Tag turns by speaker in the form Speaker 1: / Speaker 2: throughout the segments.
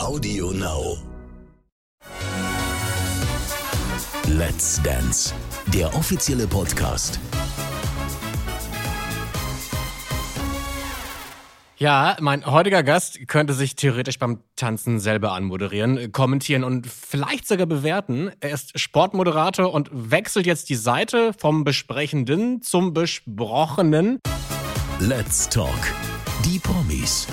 Speaker 1: Audio Now. Let's Dance, der offizielle Podcast.
Speaker 2: Ja, mein heutiger Gast könnte sich theoretisch beim Tanzen selber anmoderieren, kommentieren und vielleicht sogar bewerten. Er ist Sportmoderator und wechselt jetzt die Seite vom Besprechenden zum Besprochenen.
Speaker 1: Let's Talk. Die Promis.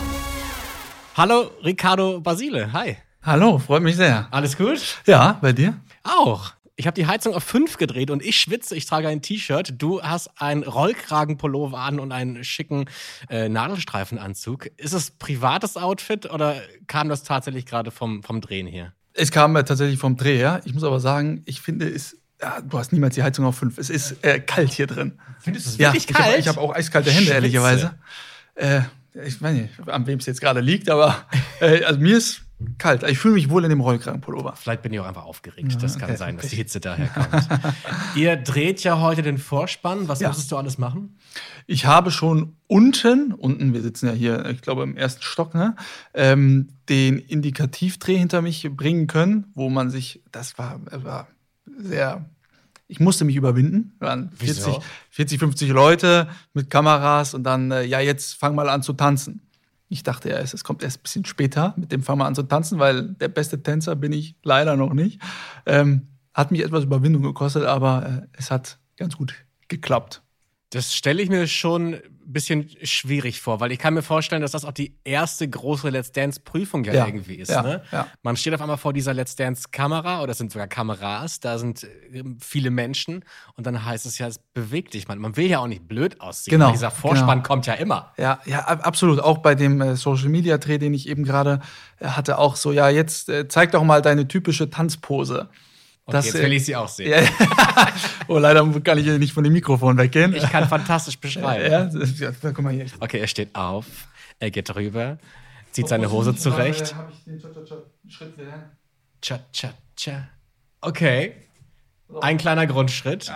Speaker 2: Hallo, Ricardo Basile. Hi.
Speaker 3: Hallo, freut mich sehr.
Speaker 2: Alles gut?
Speaker 3: Ja, bei dir?
Speaker 2: Auch. Ich habe die Heizung auf 5 gedreht und ich schwitze, ich trage ein T-Shirt. Du hast einen Rollkragenpullover an und einen schicken äh, Nadelstreifenanzug. Ist es privates Outfit oder kam das tatsächlich gerade vom, vom Drehen hier?
Speaker 3: Es kam äh, tatsächlich vom Dreh, ja. Ich muss aber sagen, ich finde es. Ja, du hast niemals die Heizung auf 5. Es ist äh, kalt hier drin.
Speaker 2: Findest du es
Speaker 3: Ja,
Speaker 2: wirklich
Speaker 3: ich hab-
Speaker 2: kalt?
Speaker 3: ich habe auch eiskalte Hände,
Speaker 2: Schwitze.
Speaker 3: ehrlicherweise. Äh, ich weiß nicht, an wem es jetzt gerade liegt, aber äh, also mir ist kalt. Ich fühle mich wohl in dem Rollkragenpullover.
Speaker 2: Vielleicht bin ich auch einfach aufgeregt. das kann
Speaker 3: okay.
Speaker 2: sein, dass die Hitze daher kommt. Ihr dreht ja heute den Vorspann. Was
Speaker 3: Ja.
Speaker 2: musstest du alles machen?
Speaker 3: Ich habe schon unten, unten, wir sitzen ja hier, ich glaube, im ersten Stock, ne, ähm, den Indikativdreh hinter mich bringen können, wo man sich, das war, war sehr, ich musste mich überwinden. Wir waren 40,
Speaker 2: Wieso?
Speaker 3: 40, 50 Leute mit Kameras und dann, äh, ja, jetzt fang mal an zu tanzen. Ich dachte ja, es kommt erst ein bisschen später mit dem Fang mal an zu tanzen, weil der beste Tänzer bin ich leider noch nicht. Ähm, hat mich etwas Überwindung gekostet, aber äh, es hat ganz gut geklappt.
Speaker 2: Das stelle ich mir schon bisschen schwierig vor, weil ich kann mir vorstellen, dass das auch die erste große Let's Dance-Prüfung ja,
Speaker 3: Ja,
Speaker 2: irgendwie ist.
Speaker 3: ja,
Speaker 2: ne?
Speaker 3: ja.
Speaker 2: Man steht auf einmal vor dieser Let's Dance-Kamera oder es sind sogar Kameras, da sind äh, viele Menschen und dann heißt es ja, es bewegt dich. Man, man will ja auch nicht blöd aussehen.
Speaker 3: Genau,
Speaker 2: Dieser Vorspann
Speaker 3: genau.
Speaker 2: kommt ja immer.
Speaker 3: Ja, ja, ab- absolut. Auch bei dem äh, Social Media Dreh, den ich eben gerade äh, hatte, auch so, ja, jetzt äh, zeig doch mal deine typische Tanzpose.
Speaker 2: Und jetzt will ich sie auch sehen.
Speaker 3: Oh, leider kann ich nicht von dem Mikrofon weggehen.
Speaker 2: Ich kann fantastisch beschreiben.
Speaker 3: ja, guck mal hier.
Speaker 2: Okay, er steht auf, er geht rüber, zieht seine Hose zurecht.
Speaker 3: Hab ich den Schritt gelernt.
Speaker 2: Okay. Ein kleiner Grundschritt.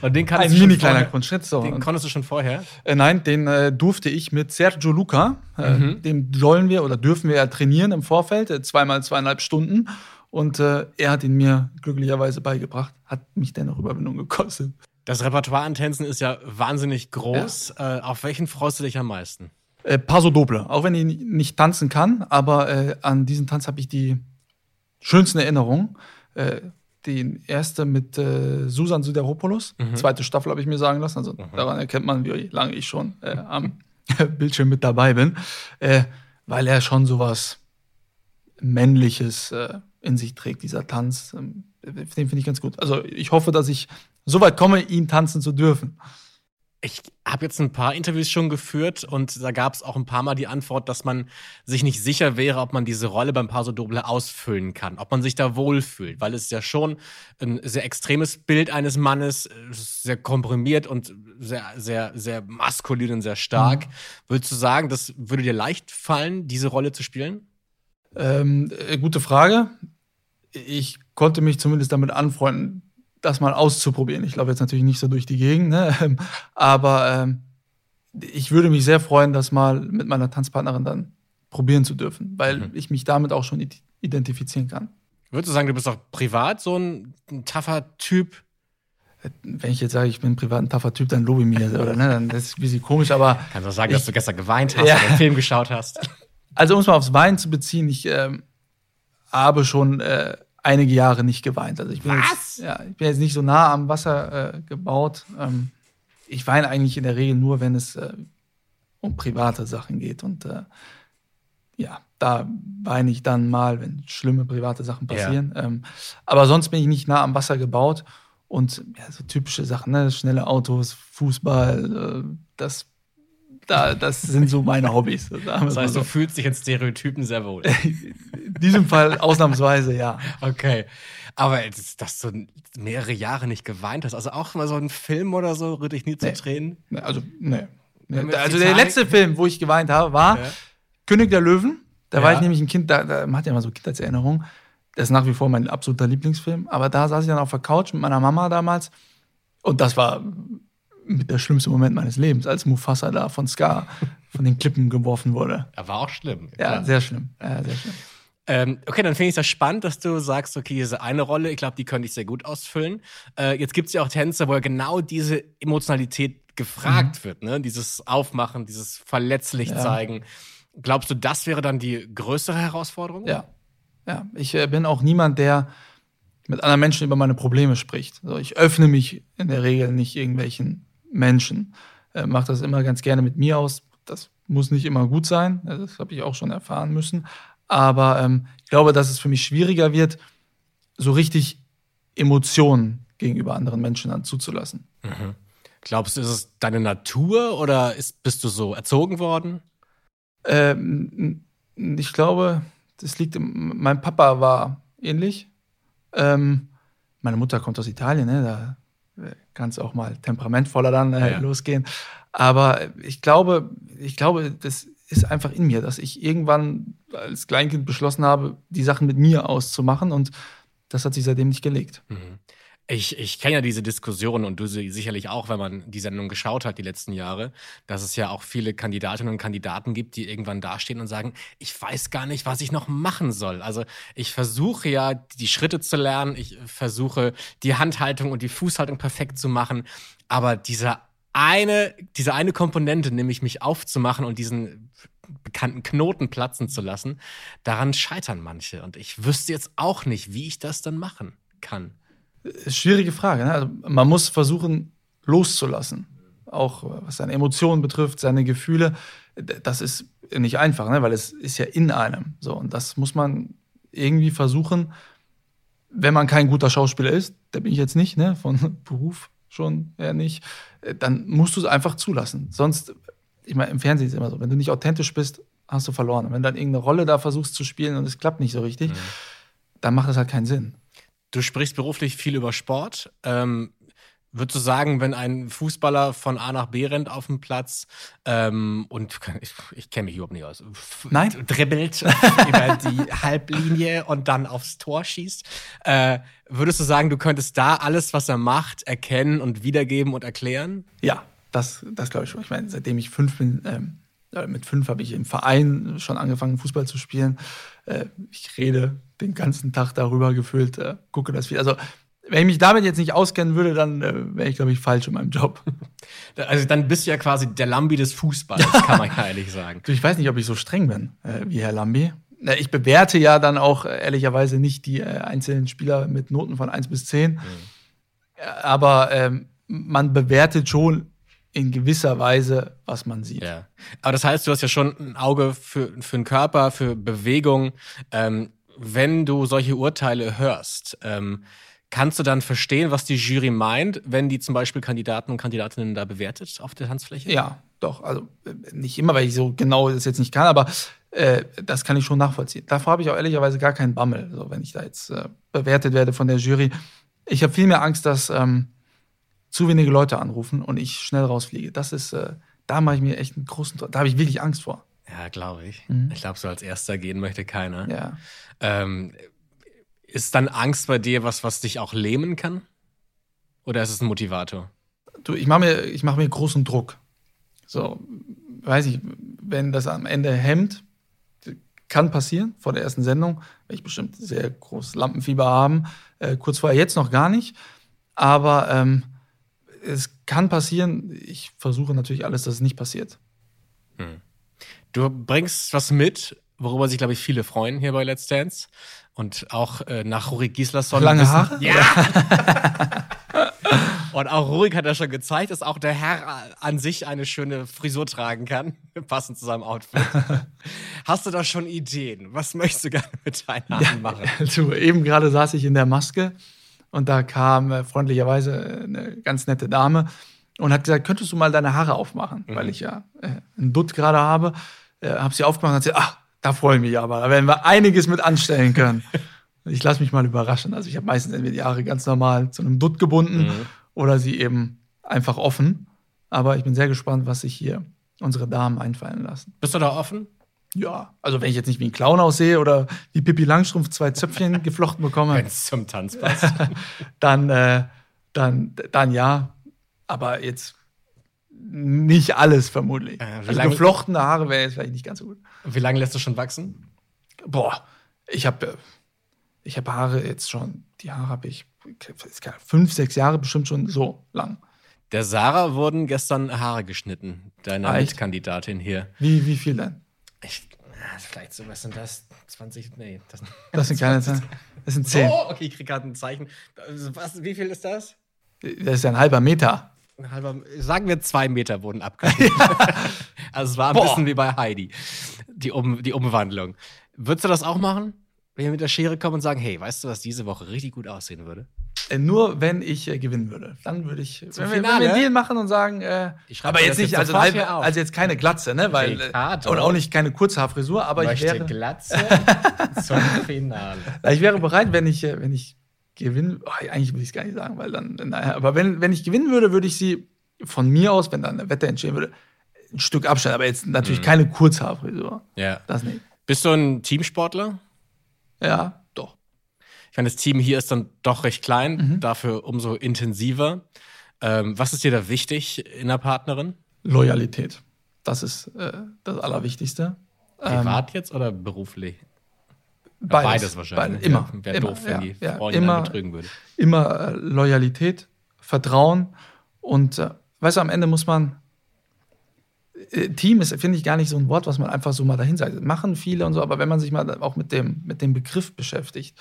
Speaker 2: Und den kannst
Speaker 3: Ein mini kleiner Grundschritt. So.
Speaker 2: Den konntest du schon vorher.
Speaker 3: Äh, nein, den äh, durfte ich mit Sergio Luca. Äh,
Speaker 2: Mhm.
Speaker 3: Dem sollen wir oder dürfen wir ja trainieren im Vorfeld, äh, zweimal zweieinhalb Stunden. Und äh, er hat ihn mir glücklicherweise beigebracht. Hat mich dennoch Überwindung gekostet.
Speaker 2: Das Repertoire an Tänzen ist ja wahnsinnig groß. Äh, auf welchen freust du dich am meisten?
Speaker 3: Äh, Paso Doble. Auch wenn ich nicht tanzen kann, aber äh, an diesen Tanz habe ich die schönsten Erinnerungen. Äh, die erste mit äh, Susan Sideropoulos. Zweite Staffel habe ich mir sagen lassen. Also daran erkennt man, wie lange ich schon äh, am Bildschirm mit dabei bin. Weil er schon sowas Männliches in sich trägt, dieser Tanz. Ähm, den finde ich ganz gut. Also ich hoffe, dass ich so weit komme, ihn tanzen zu dürfen.
Speaker 2: Ich habe jetzt ein paar Interviews schon geführt und da gab es auch ein paar Mal die Antwort, dass man sich nicht sicher wäre, ob man diese Rolle beim Paso Doble ausfüllen kann, ob man sich da wohlfühlt, weil es ja schon ein sehr extremes Bild eines Mannes, äh, sehr komprimiert und sehr, sehr, sehr maskulin und sehr stark. Würdest du sagen, das würde dir leicht fallen, diese Rolle zu spielen?
Speaker 3: Ähm, äh, gute Frage. Ich konnte mich zumindest damit anfreunden, das mal auszuprobieren. Ich glaube jetzt natürlich nicht so durch die Gegend, ne? Ähm, aber ähm, ich würde mich sehr freuen, das mal mit meiner Tanzpartnerin dann probieren zu dürfen, weil
Speaker 2: Mhm.
Speaker 3: ich mich damit auch schon id- identifizieren kann.
Speaker 2: Würdest du sagen, du bist auch privat so ein, ein tougher Typ?
Speaker 3: Wenn ich jetzt sage, ich bin privat ein taffer Typ, dann lobe ich mich das, oder ne? Dann ist ein bisschen komisch, aber
Speaker 2: Kannst du auch sagen,
Speaker 3: Ich-
Speaker 2: dass du gestern geweint hast
Speaker 3: Ja.
Speaker 2: oder einen Film geschaut hast?
Speaker 3: Also um es mal aufs Wein zu beziehen, ich ähm, habe schon äh, einige Jahre nicht geweint. Also ich bin
Speaker 2: Was?
Speaker 3: Jetzt, ja, ich bin jetzt nicht so nah am Wasser äh, gebaut. Ähm, ich weine eigentlich in der Regel nur, wenn es äh, um private Sachen geht. Und äh, ja, da weine ich dann mal, wenn schlimme private Sachen
Speaker 2: Ja.
Speaker 3: passieren. Ähm, aber sonst bin ich nicht nah am Wasser gebaut. Und ja, so typische Sachen, ne? schnelle Autos, Fußball, äh, das, da, das sind so meine Hobbys.
Speaker 2: Das heißt,
Speaker 3: so.
Speaker 2: du fühlst dich in Stereotypen sehr wohl.
Speaker 3: In diesem Fall ausnahmsweise, ja.
Speaker 2: Okay. Aber dass du mehrere Jahre nicht geweint hast, also auch mal so ein Film oder so, rührt dich nie zu
Speaker 3: Nee.
Speaker 2: Tränen?
Speaker 3: Ne, Also, ne.
Speaker 2: Jetzt
Speaker 3: Also der letzte Film, wo ich geweint habe, war
Speaker 2: Ja.
Speaker 3: König der Löwen. Da
Speaker 2: Ja.
Speaker 3: war ich nämlich ein Kind, da, da man hat ja immer so Kindheitserinnerungen. Das ist nach wie vor mein absoluter Lieblingsfilm. Aber da saß ich dann auf der Couch mit meiner Mama damals. Und das war mit der schlimmste Moment meines Lebens, als Mufasa da von Scar von den Klippen geworfen wurde.
Speaker 2: Er war auch schlimm.
Speaker 3: Ja,
Speaker 2: klar.
Speaker 3: sehr schlimm. Ja, sehr schlimm.
Speaker 2: Ähm, okay, dann finde ich das spannend, dass du sagst, okay, diese eine Rolle, ich glaube, die könnte ich sehr gut ausfüllen. Äh, jetzt gibt es ja auch Tänze, wo ja genau diese Emotionalität gefragt mhm. wird, ne? Dieses Aufmachen, dieses verletzlich ja. zeigen. Glaubst du, das wäre dann die größere Herausforderung?
Speaker 3: Ja. Ja, ich äh, bin auch niemand, der mit anderen Menschen über meine Probleme spricht. Also ich öffne mich in der Regel nicht irgendwelchen Menschen. Äh, Mache das immer ganz gerne mit mir aus. Das muss nicht immer gut sein. Das habe ich auch schon erfahren müssen. Aber ähm, ich glaube, dass es für mich schwieriger wird, so richtig Emotionen gegenüber anderen Menschen dann zuzulassen.
Speaker 2: Mhm. Glaubst du, ist es deine Natur oder ist, bist du so erzogen worden?
Speaker 3: Ähm, ich glaube, das liegt. Im, mein Papa war ähnlich. Ähm, meine Mutter kommt aus Italien, ne? da kann es auch mal temperamentvoller dann äh, ja. losgehen. Aber ich glaube, ich glaube, das ist einfach in mir, dass ich irgendwann als Kleinkind beschlossen habe, die Sachen mit mir auszumachen und das hat sich seitdem nicht gelegt.
Speaker 2: Mhm. Ich, ich kenne ja diese Diskussion und du sicherlich auch, wenn man die Sendung geschaut hat die letzten Jahre, dass es ja auch viele Kandidatinnen und Kandidaten gibt, die irgendwann dastehen und sagen, ich weiß gar nicht, was ich noch machen soll. Also ich versuche ja, die Schritte zu lernen, ich versuche die Handhaltung und die Fußhaltung perfekt zu machen, aber dieser eine, diese eine Komponente, nämlich mich aufzumachen und diesen bekannten Knoten platzen zu lassen, daran scheitern manche. Und ich wüsste jetzt auch nicht, wie ich das dann machen kann.
Speaker 3: Schwierige Frage. Ne? Also man muss versuchen, loszulassen. Auch was seine Emotionen betrifft, seine Gefühle. Das ist nicht einfach, ne? weil es ist ja in einem. So, und das muss man irgendwie versuchen, wenn man kein guter Schauspieler ist, der bin ich jetzt nicht, ne? von Beruf schon eher nicht, dann musst du es einfach zulassen. Sonst, ich meine, im Fernsehen ist es immer so, wenn du nicht authentisch bist, hast du verloren. Und wenn du dann irgendeine Rolle da versuchst zu spielen und es klappt nicht so richtig, mhm. dann macht das halt keinen Sinn.
Speaker 2: Du sprichst beruflich viel über Sport. Ähm, Würdest du sagen, wenn ein Fußballer von A nach B rennt auf dem Platz ähm, und ich, ich kenne mich überhaupt nicht aus,
Speaker 3: Nein.
Speaker 2: dribbelt über die Halblinie und dann aufs Tor schießt, äh, würdest du sagen, du könntest da alles, was er macht, erkennen und wiedergeben und erklären?
Speaker 3: Ja, das, das glaube ich schon. Ich meine, seitdem ich fünf bin, ähm, mit fünf habe ich im Verein schon angefangen, Fußball zu spielen. Äh, ich rede den ganzen Tag darüber gefühlt, äh, gucke das viel. Also wenn ich mich damit jetzt nicht auskennen würde, dann äh, wäre ich, glaube ich, falsch in meinem Job.
Speaker 2: Also dann bist du ja quasi der Lambi des Fußballs, kann man ja ehrlich sagen.
Speaker 3: Ich weiß nicht, ob ich so streng bin äh, wie Herr Lambi. Ich bewerte ja dann auch äh, ehrlicherweise nicht die äh, einzelnen Spieler mit Noten von 1 bis 10. Mhm. Aber ähm, man bewertet schon in gewisser Weise, was man sieht.
Speaker 2: Ja. Aber das heißt, du hast ja schon ein Auge für, für den Körper, für Bewegung. Ähm, wenn du solche Urteile hörst, ähm, kannst du dann verstehen, was die Jury meint, wenn die zum Beispiel Kandidaten und Kandidatinnen da bewertet auf der Tanzfläche?
Speaker 3: Ja, doch. Also äh, nicht immer, weil ich so genau das jetzt nicht kann, aber äh, das kann ich schon nachvollziehen. Davor habe ich auch ehrlicherweise gar keinen Bammel, so, wenn ich da jetzt äh, bewertet werde von der Jury. Ich habe viel mehr Angst, dass ähm, zu wenige Leute anrufen und ich schnell rausfliege. Das ist, äh, da mache ich mir echt einen großen, da habe ich wirklich Angst vor.
Speaker 2: Ja, glaube ich. Mhm. Ich glaube, so als Erster gehen möchte keiner.
Speaker 3: Ja.
Speaker 2: Ähm, ist dann Angst bei dir was, was dich auch lähmen kann? Oder ist es ein Motivator?
Speaker 3: Du, ich mache mir, ich mach mir großen Druck. So, weiß ich, wenn das am Ende hemmt, kann passieren vor der ersten Sendung, werde ich bestimmt sehr großes Lampenfieber haben. Äh, kurz vorher jetzt noch gar nicht. Aber ähm, es kann passieren. Ich versuche natürlich alles, dass es nicht passiert.
Speaker 2: Hm. Du bringst was mit, worüber sich, glaube ich, viele freuen hier bei Let's Dance. Und auch äh, nach Rurik Gislason.
Speaker 3: Lange Haare?
Speaker 2: Ja! Und auch Rurik hat ja schon gezeigt, dass auch der Herr an sich eine schöne Frisur tragen kann, passend zu seinem Outfit. Hast du da schon Ideen? Was möchtest du gerne mit deinen Haaren ja, machen?
Speaker 3: Du, eben gerade saß ich in der Maske und da kam äh, freundlicherweise eine ganz nette Dame und hat gesagt, könntest du mal deine Haare aufmachen? Mhm. Weil ich ja äh, einen Dutt gerade habe. Äh, habe sie aufgemacht und hat gesagt, ach, da freue ich mich aber. Da werden wir einiges mit anstellen können. ich lasse mich mal überraschen. Also ich habe meistens entweder die Haare ganz normal zu einem Dutt gebunden mhm. oder sie eben einfach offen. Aber ich bin sehr gespannt, was sich hier unsere Damen einfallen lassen.
Speaker 2: Bist du da offen?
Speaker 3: Ja, also wenn ich jetzt nicht wie ein Clown aussehe oder wie Pippi Langstrumpf zwei Zöpfchen geflochten bekomme.
Speaker 2: Wenn es zum Tanz passt.
Speaker 3: dann, äh, dann, dann ja. Aber jetzt nicht alles vermutlich. Äh, also geflochtene Haare wäre jetzt vielleicht nicht ganz so gut.
Speaker 2: Wie lange lässt du schon wachsen?
Speaker 3: Boah, Ich habe ich hab Haare jetzt schon, die Haare habe ich fünf, sechs Jahre bestimmt schon so lang.
Speaker 2: Der Sarah wurden gestern Haare geschnitten, deine
Speaker 3: Ah?
Speaker 2: Mitkandidatin hier.
Speaker 3: Wie, wie viel denn?
Speaker 2: Ich, vielleicht so, was sind das? 20, nee. Das,
Speaker 3: Das sind keine Zahlen. Das sind zehn.
Speaker 2: Oh, okay, ich krieg gerade ein Zeichen. Also, Was, wie viel ist das?
Speaker 3: Das ist ein halber Meter.
Speaker 2: Halber, sagen wir zwei Meter wurden abgeschnitten. also es war ein
Speaker 3: Boah.
Speaker 2: bisschen wie bei Heidi, die, um, die Umwandlung. Würdest du das auch machen? Wenn wir mit der Schere kommen und sagen, hey, weißt du, was diese Woche richtig gut aussehen würde?
Speaker 3: Äh, Nur wenn ich äh, gewinnen würde. Dann würde ich, wenn wir, wenn
Speaker 2: Finale?
Speaker 3: wir einen Deal machen und sagen, äh,
Speaker 2: Ich
Speaker 3: aber jetzt nicht,
Speaker 2: jetzt
Speaker 3: also, halb, also jetzt keine Glatze, ne? Weil,
Speaker 2: Ricardo.
Speaker 3: und auch nicht keine Kurzhaarfrisur, aber ich wäre,
Speaker 2: Glatze zum Finale.
Speaker 3: ich wäre bereit, wenn ich, äh, wenn ich gewinnen, oh, eigentlich will ich es gar nicht sagen, weil dann, naja, aber wenn, wenn ich gewinnen würde, würde ich sie von mir aus, wenn dann eine Wette entstehen würde, ein Stück abstellen, aber jetzt natürlich
Speaker 2: Mhm.
Speaker 3: keine Kurzhaarfrisur.
Speaker 2: Ja.
Speaker 3: Das nicht.
Speaker 2: Bist du ein Teamsportler?
Speaker 3: Ja, doch.
Speaker 2: Ich meine, das Team hier ist dann doch recht klein,
Speaker 3: Mhm.
Speaker 2: dafür umso intensiver. Ähm, was ist dir da wichtig in einer Partnerin?
Speaker 3: Loyalität. Das ist äh, das Allerwichtigste.
Speaker 2: Privat jetzt oder beruflich?
Speaker 3: Beides,
Speaker 2: Beides wahrscheinlich.
Speaker 3: Beides, immer.
Speaker 2: Wäre
Speaker 3: immer,
Speaker 2: doof, wenn
Speaker 3: ja,
Speaker 2: die
Speaker 3: ja,
Speaker 2: Freundin
Speaker 3: immer,
Speaker 2: betrügen würde.
Speaker 3: immer äh, Loyalität, Vertrauen und äh, weißt du, am Ende muss man äh, Team ist, finde ich, gar nicht so ein Wort, was man einfach so mal dahin sagt. Machen viele und so, aber wenn man sich mal auch mit dem, mit dem Begriff beschäftigt,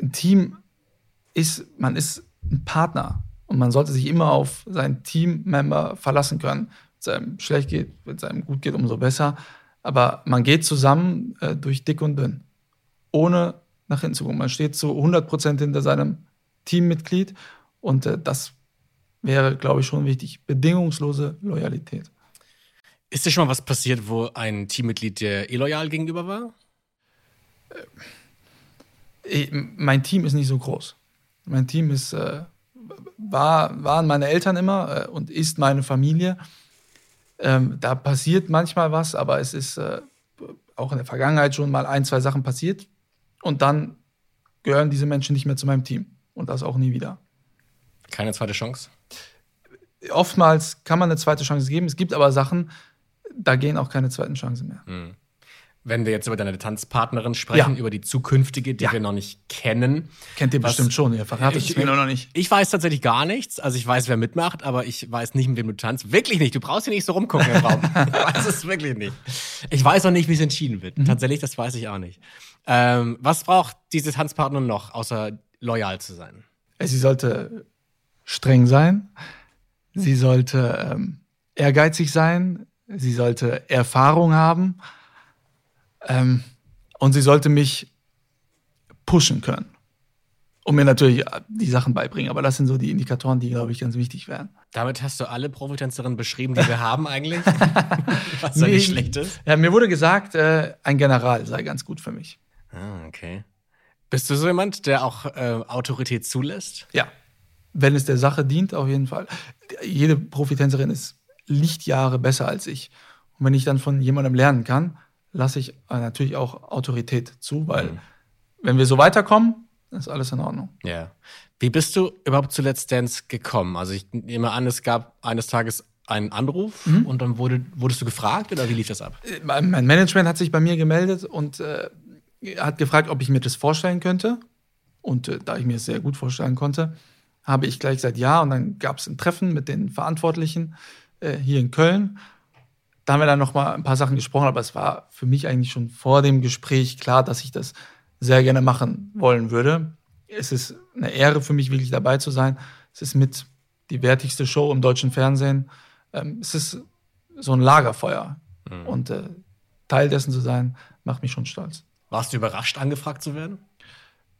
Speaker 3: ein Team ist, man ist ein Partner und man sollte sich immer auf seinen Teammember verlassen können. Wenn es einem schlecht geht, wenn es einem gut geht, umso besser. Aber man geht zusammen äh, durch dick und dünn, ohne nach hinten zu gucken. Man steht zu 100% hinter seinem Teammitglied und äh, das wäre, glaube ich, schon wichtig. Bedingungslose Loyalität.
Speaker 2: Ist dir schon mal was passiert, wo ein Teammitglied dir illoyal gegenüber war?
Speaker 3: Ich, mein Team ist nicht so groß. Mein Team ist, äh, war, waren meine Eltern immer äh, und ist meine Familie. Ähm, da passiert manchmal was, aber es ist äh, auch in der Vergangenheit schon mal ein, zwei Sachen passiert. Und dann gehören diese Menschen nicht mehr zu meinem Team. Und das auch nie wieder.
Speaker 2: Keine zweite Chance?
Speaker 3: Oftmals kann man eine zweite Chance geben. Es gibt aber Sachen, da gehen auch keine zweiten Chancen mehr.
Speaker 2: Wenn wir jetzt über deine Tanzpartnerin sprechen,
Speaker 3: Ja.
Speaker 2: über die zukünftige, die
Speaker 3: Ja.
Speaker 2: wir noch nicht kennen.
Speaker 3: Kennt ihr
Speaker 2: Was-
Speaker 3: bestimmt schon, ihr verratet
Speaker 2: Ich-
Speaker 3: es mir noch nicht.
Speaker 2: Ich weiß tatsächlich gar nichts. Also ich weiß, wer mitmacht, aber ich weiß nicht, mit wem du tanzt. Wirklich nicht. Du brauchst hier nicht so rumgucken im Raum. Ich weiß es wirklich nicht. Ich weiß auch nicht, wie es entschieden wird. Tatsächlich, das weiß ich auch nicht. Ähm, was braucht diese Tanzpartnerin noch, außer loyal zu sein?
Speaker 3: Sie sollte streng sein. Sie sollte ähm, ehrgeizig sein. Sie sollte Erfahrung haben. Ähm, und sie sollte mich pushen können. Und mir natürlich äh, die Sachen beibringen. Aber das sind so die Indikatoren, die, glaube ich, ganz wichtig wären.
Speaker 2: Damit hast du alle Profitänzerinnen beschrieben, die wir haben eigentlich. was da
Speaker 3: Nee,
Speaker 2: nicht schlecht ist.
Speaker 3: Ja, mir wurde gesagt, äh, ein General sei ganz gut für mich.
Speaker 2: Ah, okay. Bist du so jemand, der auch äh, Autorität zulässt?
Speaker 3: Ja, wenn es der Sache dient, auf jeden Fall. Jede Profitänzerin ist Lichtjahre besser als ich. Und wenn ich dann von jemandem lernen kann, lasse ich äh, natürlich auch Autorität zu, weil wenn wir so weiterkommen, ist alles in Ordnung.
Speaker 2: Ja. Wie bist du überhaupt zu Let's Dance gekommen? Also ich nehme an, es gab eines Tages einen Anruf und dann wurde, wurdest du gefragt oder wie lief das ab?
Speaker 3: Äh, Mein mein Management hat sich bei mir gemeldet und äh, hat gefragt, ob ich mir das vorstellen könnte. Und äh, da ich mir es sehr gut vorstellen konnte, habe ich gleich gesagt ja. Und dann gab es ein Treffen mit den Verantwortlichen äh, hier in Köln. Da haben wir dann noch mal ein paar Sachen gesprochen, aber es war für mich eigentlich schon vor dem Gespräch klar, dass ich das sehr gerne machen wollen würde. Es ist eine Ehre für mich, wirklich dabei zu sein. Es ist mit die wertigste Show im deutschen Fernsehen. Ähm, es ist so ein Lagerfeuer. Und äh, Teil dessen zu sein, macht mich schon stolz.
Speaker 2: Warst du überrascht, angefragt zu werden?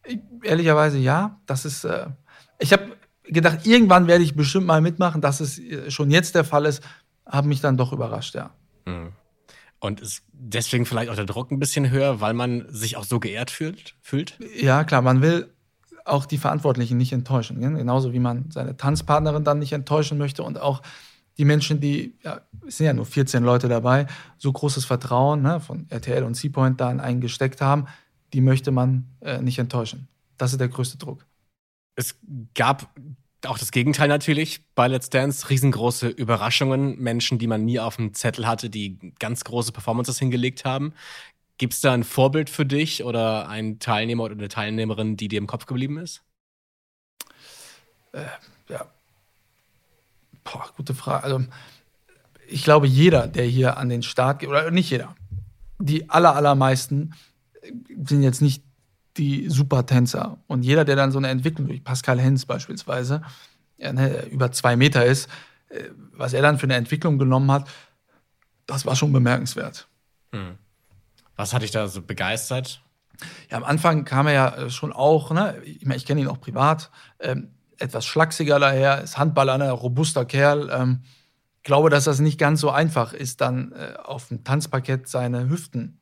Speaker 3: Ich, ehrlicherweise ja. Das ist. Äh, ich habe gedacht, irgendwann werde ich bestimmt mal mitmachen. Dass es äh, schon jetzt der Fall ist, hat mich dann doch überrascht, ja.
Speaker 2: Und ist deswegen vielleicht auch der Druck ein bisschen höher, weil man sich auch so geehrt fühlt? fühlt?
Speaker 3: Ja, klar, man will auch die Verantwortlichen nicht enttäuschen. Gell? Genauso wie man seine Tanzpartnerin dann nicht enttäuschen möchte und auch die Menschen, die, ja, es sind ja nur 14 Leute dabei, so großes Vertrauen ne, von RTL und Seapoint da in einen gesteckt haben, die möchte man äh, nicht enttäuschen. Das ist der größte Druck.
Speaker 2: Es gab auch das Gegenteil natürlich bei Let's Dance. Riesengroße Überraschungen, Menschen, die man nie auf dem Zettel hatte, die ganz große Performances hingelegt haben. Gibt es da ein Vorbild für dich oder einen Teilnehmer oder eine Teilnehmerin, die dir im Kopf geblieben ist?
Speaker 3: Äh, ja. Boah, gute Frage. Also, ich glaube, jeder, der hier an den Start geht, oder nicht jeder, die aller, allermeisten sind jetzt nicht die Supertänzer. Und jeder, der dann so eine Entwicklung durch Pascal Hens beispielsweise ja, ne, über zwei Meter ist, äh, was er dann für eine Entwicklung genommen hat, das war schon bemerkenswert. Hm.
Speaker 2: Was hat dich da so begeistert?
Speaker 3: Ja, am Anfang kam er ja äh, schon auch, ne, ich, mein, ich kenne ihn auch privat, ähm, etwas schlachsiger daher, ist Handballer, ein ne, robuster Kerl. Ähm, glaube, dass das nicht ganz so einfach ist, dann äh, auf dem Tanzparkett seine Hüften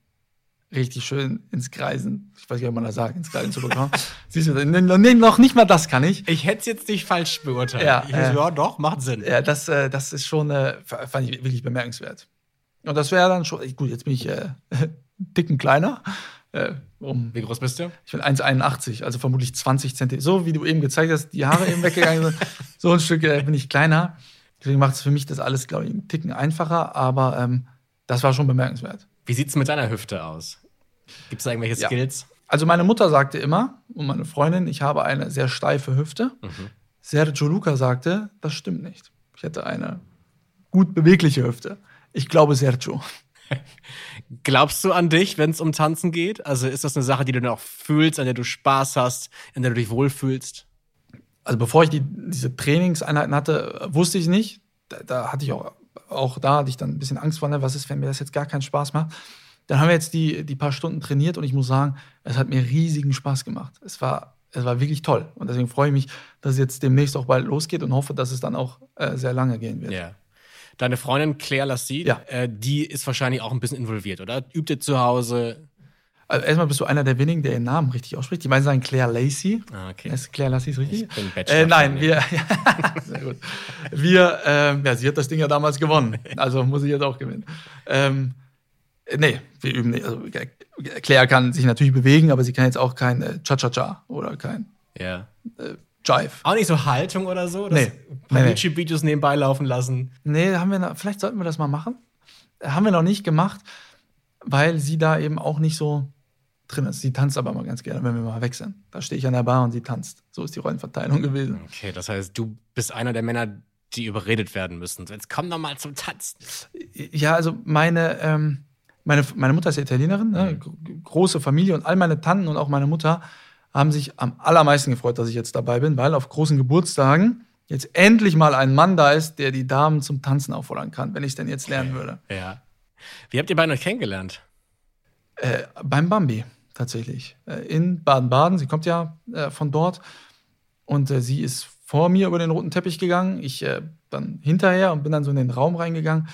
Speaker 3: richtig schön ins Kreisen, ich weiß nicht, ob man das sagt, ins Kreisen zu bekommen. Siehst du, noch nicht mal das kann ich.
Speaker 2: Ich hätte es jetzt nicht falsch beurteilt.
Speaker 3: Ja,
Speaker 2: äh, ja, doch, macht Sinn.
Speaker 3: Ja, das, äh, das ist schon, äh, fand ich wirklich bemerkenswert. Und das wäre dann schon, gut, jetzt bin ich äh, dicken kleiner.
Speaker 2: Äh, um, wie groß bist du?
Speaker 3: Ich bin 1,81, also vermutlich 20 Zentimeter. So wie du eben gezeigt hast, die Haare eben weggegangen sind, so ein Stück äh, bin ich kleiner. Deswegen macht es für mich das alles, glaube ich, einen Ticken einfacher, aber ähm, das war schon bemerkenswert.
Speaker 2: Wie sieht es mit deiner Hüfte aus? Gibt es da irgendwelche ja. Skills?
Speaker 3: Also meine Mutter sagte immer, und meine Freundin, ich habe eine sehr steife Hüfte. Mhm. Sergio Luca sagte, das stimmt nicht. Ich hätte eine gut bewegliche Hüfte. Ich glaube Sergio.
Speaker 2: Glaubst du an dich, wenn es um Tanzen geht? Also ist das eine Sache, die du noch fühlst, an der du Spaß hast, in der du dich wohlfühlst?
Speaker 3: Also bevor ich die, diese Trainingseinheiten hatte, wusste ich nicht. Da, da, hatte ich auch, auch da hatte ich dann ein bisschen Angst vor, ne? was ist, wenn mir das jetzt gar keinen Spaß macht. Dann haben wir jetzt die, die paar Stunden trainiert und ich muss sagen, es hat mir riesigen Spaß gemacht. Es war, es war wirklich toll. Und deswegen freue ich mich, dass es jetzt demnächst auch bald losgeht und hoffe, dass es dann auch äh, sehr lange gehen wird.
Speaker 2: Ja. Deine Freundin Claire Lassie, ja. äh, die ist wahrscheinlich auch ein bisschen involviert, oder? Übt ihr zu Hause?
Speaker 3: Also erstmal bist du einer der wenigen, der ihren Namen richtig ausspricht. Die meinen sagen Claire Lacey.
Speaker 2: Ah, okay.
Speaker 3: Ist Claire Lacey ist richtig?
Speaker 2: Ich bin Bachelor
Speaker 3: äh, nein, wir, sehr gut. Wir, äh, ja, sie hat das Ding ja damals gewonnen. Also muss ich jetzt auch gewinnen. Ähm, nee, wir üben nicht. Also, Claire kann sich natürlich bewegen, aber sie kann jetzt auch kein äh, Cha-Cha-Cha oder kein
Speaker 2: ja.
Speaker 3: äh, Jive.
Speaker 2: Auch nicht so Haltung oder so? Nee.
Speaker 3: nee, nee.
Speaker 2: YouTube-Videos nebenbei laufen lassen?
Speaker 3: Nee, haben wir noch, vielleicht sollten wir das mal machen. Haben wir noch nicht gemacht, weil sie da eben auch nicht so drin ist. Sie tanzt aber mal ganz gerne, wenn wir mal weg sind. Da stehe ich an der Bar und sie tanzt. So ist die Rollenverteilung gewesen.
Speaker 2: Okay, das heißt, du bist einer der Männer, die überredet werden müssen. Jetzt komm doch mal zum Tanzen.
Speaker 3: Ja, also meine, ähm, meine, meine Mutter ist Italienerin, ne? mhm. große Familie und all meine Tanten und auch meine Mutter haben sich am allermeisten gefreut, dass ich jetzt dabei bin, weil auf großen Geburtstagen jetzt endlich mal ein Mann da ist, der die Damen zum Tanzen auffordern kann, wenn ich es denn jetzt lernen würde.
Speaker 2: Ja. Wie habt ihr beide euch kennengelernt?
Speaker 3: Äh, beim Bambi tatsächlich. Äh, in Baden-Baden. Sie kommt ja äh, von dort. Und äh, sie ist vor mir über den roten Teppich gegangen. Ich äh, dann hinterher und bin dann so in den Raum reingegangen.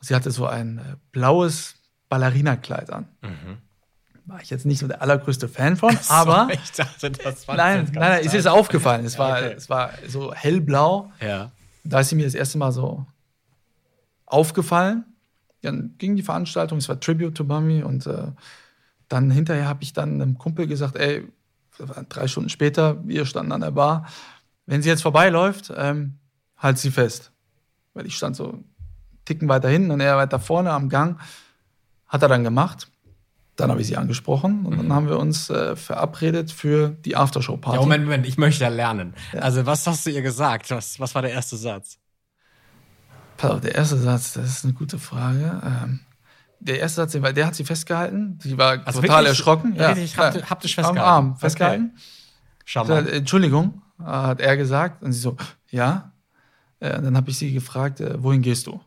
Speaker 3: Sie hatte so ein äh, blaues Ballerinakleid an. Mhm war ich jetzt nicht so der allergrößte Fan von, so, aber
Speaker 2: ich dachte, das war
Speaker 3: nein, nein, nein, es ist aufgefallen. Es war, okay. es war so hellblau.
Speaker 2: Ja.
Speaker 3: Da ist sie mir das erste Mal so aufgefallen. Dann ging die Veranstaltung, es war Tribute to Mummy und äh, dann hinterher habe ich dann einem Kumpel gesagt, ey, drei Stunden später, wir standen an der Bar, wenn sie jetzt vorbeiläuft, ähm, halt sie fest. Weil ich stand so einen Ticken weiter hinten und er weiter vorne am Gang. Hat er dann gemacht. Dann habe ich sie angesprochen und mhm. dann haben wir uns äh, verabredet für die Aftershow-Party. Ja,
Speaker 2: Moment, Moment, ich möchte ja lernen. Ja. Also, was hast du ihr gesagt? Was, was war der erste Satz?
Speaker 3: Pass auf, der erste Satz, das ist eine gute Frage. Ähm, der erste Satz, der hat sie festgehalten. Sie war also total wirklich, erschrocken.
Speaker 2: Ja, richtig, hab, hab dich festgehalten.
Speaker 3: Am Arm festgehalten. Okay.
Speaker 2: Schau mal.
Speaker 3: Entschuldigung, hat er gesagt. Und sie so, ja. Äh, dann habe ich sie gefragt, äh, wohin gehst du?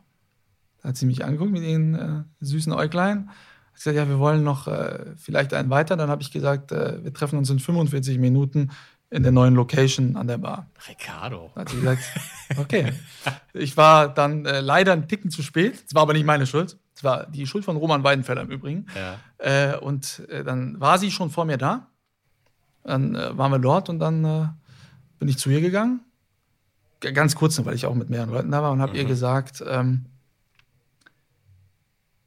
Speaker 3: Da hat sie mich angeguckt mit ihren äh, süßen Äuglein ich gesagt, ja, wir wollen noch äh, vielleicht einen weiter. Dann habe ich gesagt, äh, wir treffen uns in 45 Minuten in der neuen Location an der Bar.
Speaker 2: Ricardo.
Speaker 3: Da hat sie gesagt, okay. ich war dann äh, leider einen Ticken zu spät. Es war aber nicht meine Schuld. Es war die Schuld von Roman Weidenfeller im Übrigen.
Speaker 2: Ja.
Speaker 3: Äh, und äh, dann war sie schon vor mir da. Dann waren wir dort und dann bin ich zu ihr gegangen. Ganz kurz, weil ich auch mit mehreren Leuten da war und habe mhm. ihr gesagt, ähm,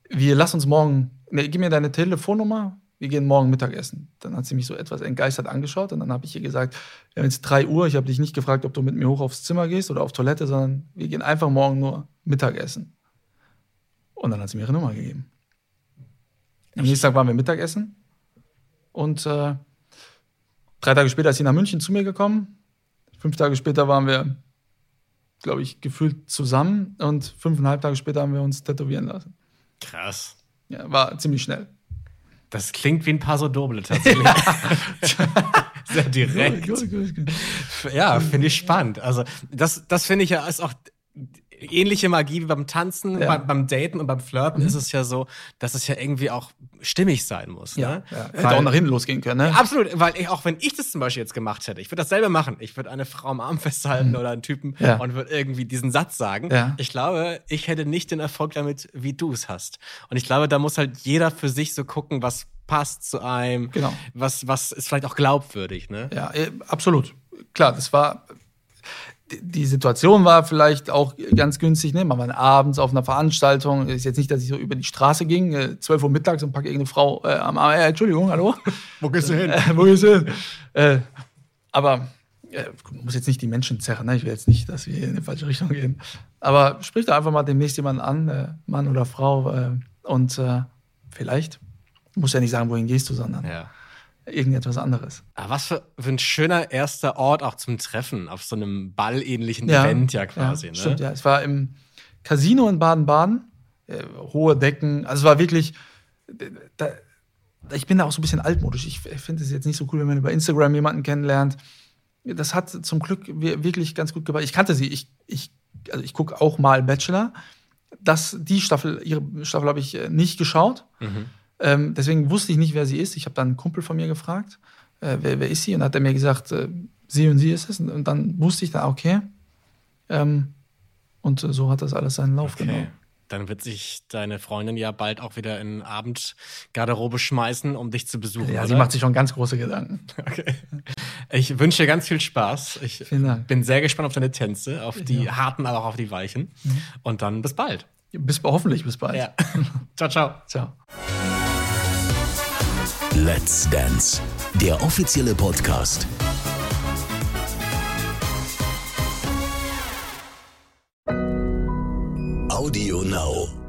Speaker 3: wir lassen uns morgen nee, gib mir deine Telefonnummer, wir gehen morgen Mittagessen. Dann hat sie mich so etwas entgeistert angeschaut und dann habe ich ihr gesagt, wir haben jetzt 3 Uhr, ich habe dich nicht gefragt, ob du mit mir hoch aufs Zimmer gehst oder auf Toilette, sondern wir gehen einfach morgen nur Mittagessen. Und dann hat sie mir ihre Nummer gegeben. Am nächsten Tag waren wir Mittagessen. Und äh, drei Tage später ist sie nach München zu mir gekommen. Fünf Tage später waren wir, glaube ich, gefühlt zusammen. Und fünfeinhalb Tage später haben wir uns tätowieren lassen.
Speaker 2: Krass.
Speaker 3: Ja, war ziemlich schnell.
Speaker 2: Das klingt wie ein Paso Doble tatsächlich. Sehr direkt.
Speaker 3: Gut, gut, gut.
Speaker 2: Ja, finde ich spannend. Also, das, das finde ich ja ist auch ähnliche Magie wie beim Tanzen,
Speaker 3: Ja.
Speaker 2: beim, beim Daten und beim Flirten ist es ja so, dass es ja irgendwie auch stimmig sein muss.
Speaker 3: Ja,
Speaker 2: ne?
Speaker 3: ja. Hätte
Speaker 2: Weil-
Speaker 3: auch nach hinten losgehen können, ne?
Speaker 2: Absolut, weil ich, auch wenn ich das zum Beispiel jetzt gemacht hätte, ich würde dasselbe machen. Ich würde eine Frau am Arm festhalten oder einen Typen
Speaker 3: Mhm. Ja.
Speaker 2: und würde irgendwie diesen Satz sagen.
Speaker 3: Ja.
Speaker 2: Ich glaube, ich hätte nicht den Erfolg damit, wie du es hast. Und ich glaube, da muss halt jeder für sich so gucken, was passt zu einem,
Speaker 3: Genau.
Speaker 2: was, was ist vielleicht auch glaubwürdig, ne?
Speaker 3: Ja, äh, absolut. Klar, das war. Die- Situation war vielleicht auch ganz günstig. Ne? Man war abends auf einer Veranstaltung. Ist jetzt nicht, dass ich so über die Straße ging, äh, 12 Uhr mittags und packe irgendeine Frau äh, am Arm. Äh, Entschuldigung, hallo?
Speaker 2: Wo gehst du hin?
Speaker 3: Äh, wo ist hin? Äh, aber äh, muss jetzt nicht die Menschen zerren. Ne? Ich will jetzt nicht, dass wir in die falsche Richtung gehen. Aber sprich da einfach mal demnächst jemanden an, äh, Mann oder Frau. Äh, und äh, vielleicht, muss ja nicht sagen, wohin gehst du, sondern
Speaker 2: Ja.
Speaker 3: Irgendetwas anderes.
Speaker 2: Aber was für, für ein schöner erster Ort auch zum Treffen auf so einem ballähnlichen Event ja quasi, ne?
Speaker 3: Stimmt, ja. Es war im Casino in Baden-Baden. Äh, hohe Decken. Also es war wirklich. Da, ich bin da auch so ein bisschen altmodisch. Ich finde es jetzt nicht so cool, wenn man über Instagram jemanden kennenlernt. Das hat zum Glück wir- wirklich ganz gut gemacht. Ich kannte sie. Ich, ich, also ich gucke auch mal Bachelor. Das, die Staffel, ihre Staffel habe ich äh, nicht geschaut.
Speaker 2: Mhm.
Speaker 3: Ähm, deswegen wusste ich nicht, wer sie ist. Ich habe dann einen Kumpel von mir gefragt, äh, wer, wer ist sie? Und hat er mir gesagt, äh, sie und sie ist es. Und, dann wusste ich dann, okay. Ähm, und äh, so hat das alles seinen Lauf
Speaker 2: Okay.
Speaker 3: genommen.
Speaker 2: Dann wird sich deine Freundin ja bald auch wieder in Abendgarderobe schmeißen, um dich zu besuchen.
Speaker 3: Ja,
Speaker 2: oder?
Speaker 3: sie macht sich schon ganz große Gedanken.
Speaker 2: Okay. Ich wünsche dir ganz viel Spaß. Ich bin sehr gespannt auf deine Tänze, auf die
Speaker 3: Ja.
Speaker 2: harten, aber auch auf die weichen. Und dann bis bald.
Speaker 3: Bis hoffentlich bis bald.
Speaker 2: Ja. ciao, ciao.
Speaker 3: Ciao.
Speaker 1: Let's Dance, der offizielle Podcast. Audio Now.